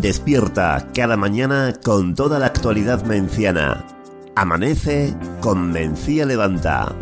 Despierta cada mañana con toda la actualidad menciana. Amanece con Mencía Levanta.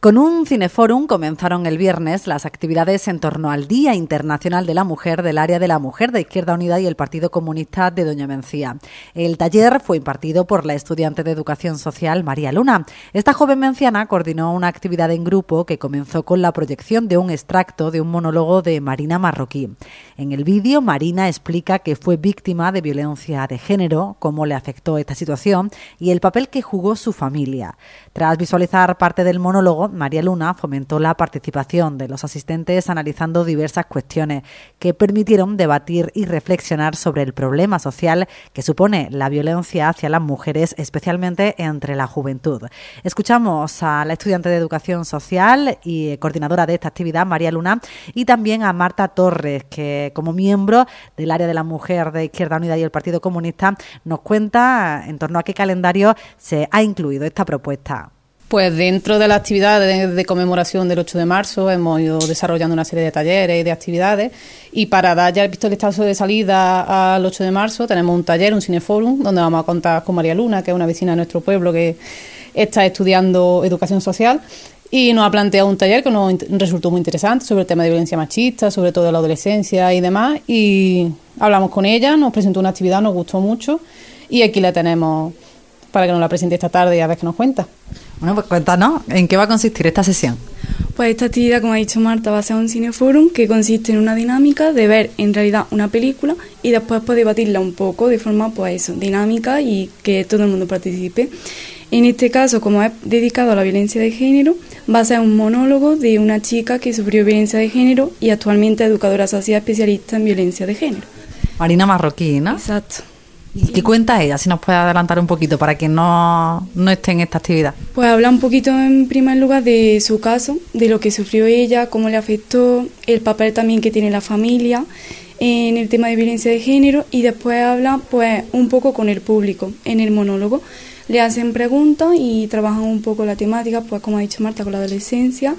Con un cineforum comenzaron el viernes las actividades en torno al Día Internacional de la Mujer del área de la mujer de Izquierda Unida y el Partido Comunista de Doña Mencía. El taller fue impartido por la estudiante de Educación Social María Luna. Esta joven menciana coordinó una actividad en grupo que comenzó con la proyección de un extracto de un monólogo de Marina Marroquí. En el vídeo, Marina explica que fue víctima de violencia de género, cómo le afectó esta situación y el papel que jugó su familia. Tras visualizar parte del monólogo, María Luna fomentó la participación de los asistentes analizando diversas cuestiones que permitieron debatir y reflexionar sobre el problema social que supone la violencia hacia las mujeres, especialmente entre la juventud. Escuchamos a la estudiante de Educación Social y coordinadora de esta actividad, María Luna, y también a Marta Torres, que como miembro del área de la mujer de Izquierda Unida y el Partido Comunista nos cuenta en torno a qué calendario se ha incluido esta propuesta. Pues dentro de la actividad de, conmemoración del 8 de marzo hemos ido desarrollando una serie de talleres y de actividades. Y para dar ya el pistoletazo de salida al 8 de marzo tenemos un taller, un cineforum, donde vamos a contar con María Luna, que es una vecina de nuestro pueblo que está estudiando educación social. Y nos ha planteado un taller que nos resultó muy interesante sobre el tema de violencia machista, sobre todo de la adolescencia y demás. Y hablamos con ella, nos presentó una actividad, nos gustó mucho. Y aquí la tenemos para que nos la presente esta tarde y a ver qué nos cuenta. Bueno, pues cuéntanos, ¿en qué va a consistir esta sesión? Pues esta actividad, como ha dicho Marta, va a ser un cineforum que consiste en una dinámica de ver en realidad una película y después pues, debatirla un poco de forma pues eso, dinámica y que todo el mundo participe. En este caso, como es dedicado a la violencia de género, va a ser un monólogo de una chica que sufrió violencia de género y actualmente educadora social especialista en violencia de género. Marina Marroquí, ¿no? Exacto. ¿Y qué cuenta ella? Si nos puede adelantar un poquito para quien no, no esté en esta actividad. Pues habla un poquito en primer lugar de su caso, de lo que sufrió ella, cómo le afectó, el papel también que tiene la familia en el tema de violencia de género y después habla pues un poco con el público en el monólogo. Le hacen preguntas y trabajan un poco la temática, pues como ha dicho Marta, con la adolescencia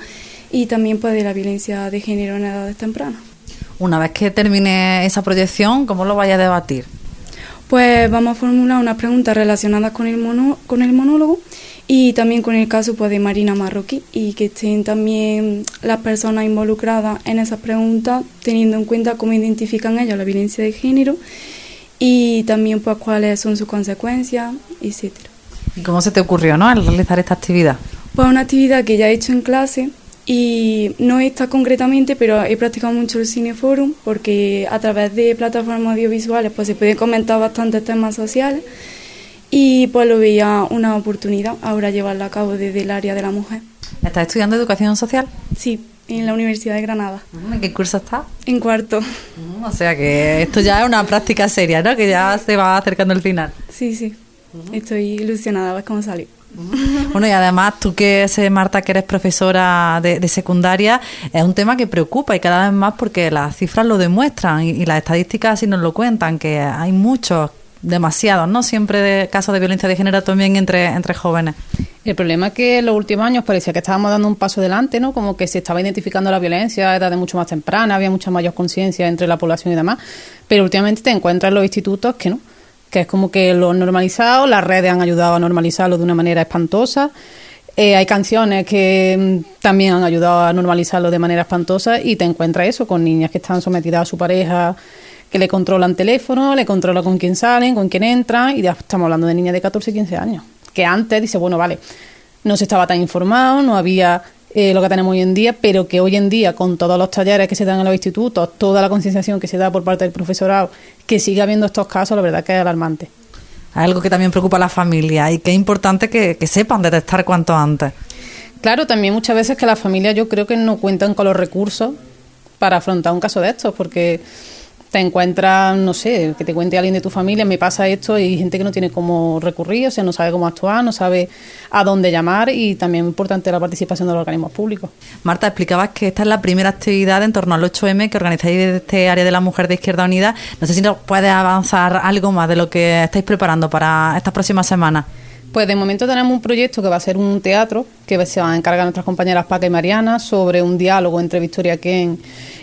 y también pues de la violencia de género en edades tempranas. Una vez que termine esa proyección, ¿cómo lo vaya a debatir? Pues vamos a formular unas preguntas relacionadas con el, mono, con el monólogo y también con el caso pues, de Marina Marroquí y que estén también las personas involucradas en esas preguntas teniendo en cuenta cómo identifican ellos la violencia de género y también pues cuáles son sus consecuencias, etcétera. ¿Y cómo se te ocurrió ¿no? al realizar esta actividad? Pues una actividad que ya he hecho en clase y no esta concretamente, pero he practicado mucho el cineforum porque a través de plataformas audiovisuales pues se pueden comentar bastantes temas sociales y pues lo veía una oportunidad ahora llevarla a cabo desde el área de la mujer. ¿Estás estudiando educación social? Sí, en la Universidad de Granada. ¿En qué curso estás? En cuarto. O sea que esto ya es una práctica seria, ¿no? Que ya se va acercando al final. Sí, sí. Estoy ilusionada a ver cómo salió. Bueno, y además tú que sé, Marta, que eres profesora de, secundaria, es un tema que preocupa y cada vez más porque las cifras lo demuestran y, las estadísticas así nos lo cuentan, que hay muchos, demasiados, ¿no? Siempre de casos de violencia de género también entre, entre jóvenes. El problema es que en los últimos años parecía que estábamos dando un paso adelante, ¿no? Como que se estaba identificando la violencia a edades mucho más temprana, había mucha mayor conciencia entre la población y demás, pero últimamente te encuentras en los institutos que no que es como que lo han normalizado, las redes han ayudado a normalizarlo de una manera espantosa. Eh, hay canciones que mm, también han ayudado a normalizarlo de manera espantosa y te encuentras eso con niñas que están sometidas a su pareja, que le controlan teléfono, le controlan con quién salen, con quién entran y ya estamos hablando de niñas de 14 y 15 años. Que antes dice, bueno, vale, no se estaba tan informado, no había eh, lo que tenemos hoy en día, pero que hoy en día, con todos los talleres que se dan en los institutos, toda la concienciación que se da por parte del profesorado, que siga habiendo estos casos, la verdad que es alarmante. Algo que también preocupa a la familia y que es importante que, que sepan detectar cuanto antes. Claro, también muchas veces que las familias yo creo que no cuentan con los recursos para afrontar un caso de estos, porque te encuentras, no sé, que te cuente alguien de tu familia, me pasa esto y hay gente que no tiene cómo recurrir, o sea, no sabe cómo actuar, no sabe a dónde llamar y también es importante la participación de los organismos públicos. Marta, explicabas que esta es la primera actividad en torno al 8M que organizáis desde este área de la mujer de Izquierda Unida. No sé si nos puedes avanzar algo más de lo que estáis preparando para estas próximas semanas. Pues de momento tenemos un proyecto que va a ser un teatro, que se van a encargar nuestras compañeras Paca y Mariana, sobre un diálogo entre Victoria Ken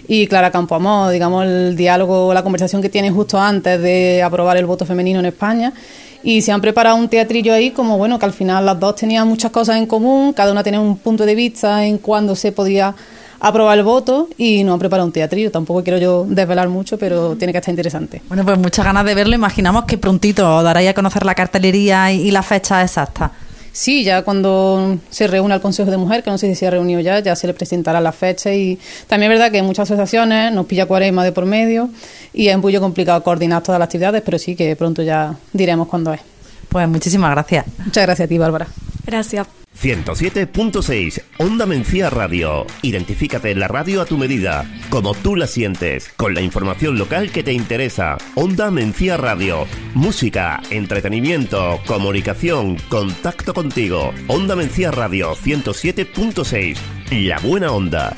y Clara Campoamor, digamos el diálogo, la conversación que tienen justo antes de aprobar el voto femenino en España. Y se han preparado un teatrillo ahí como, bueno, que al final las dos tenían muchas cosas en común, cada una tenía un punto de vista en cuándo se podía aprobar el voto y nos han preparado un teatrillo. Tampoco quiero yo desvelar mucho, pero tiene que estar interesante. Bueno, pues muchas ganas de verlo. Imaginamos que prontito daráis a conocer la cartelería y, la fecha exacta. Sí, ya cuando se reúne el Consejo de Mujer, que no sé si se ha reunido ya, ya se le presentará la fecha y también es verdad que en muchas asociaciones nos pilla cuaresma de por medio y es un poco complicado coordinar todas las actividades, pero sí que pronto ya diremos cuándo es. Pues muchísimas gracias. Muchas gracias a ti, Bárbara. Gracias. 107.6 Onda Mencía Radio. Identifícate en la radio a tu medida, como tú la sientes, con la información local que te interesa. Onda Mencía Radio. Música, entretenimiento, comunicación, contacto contigo. Onda Mencía Radio 107.6. La buena onda.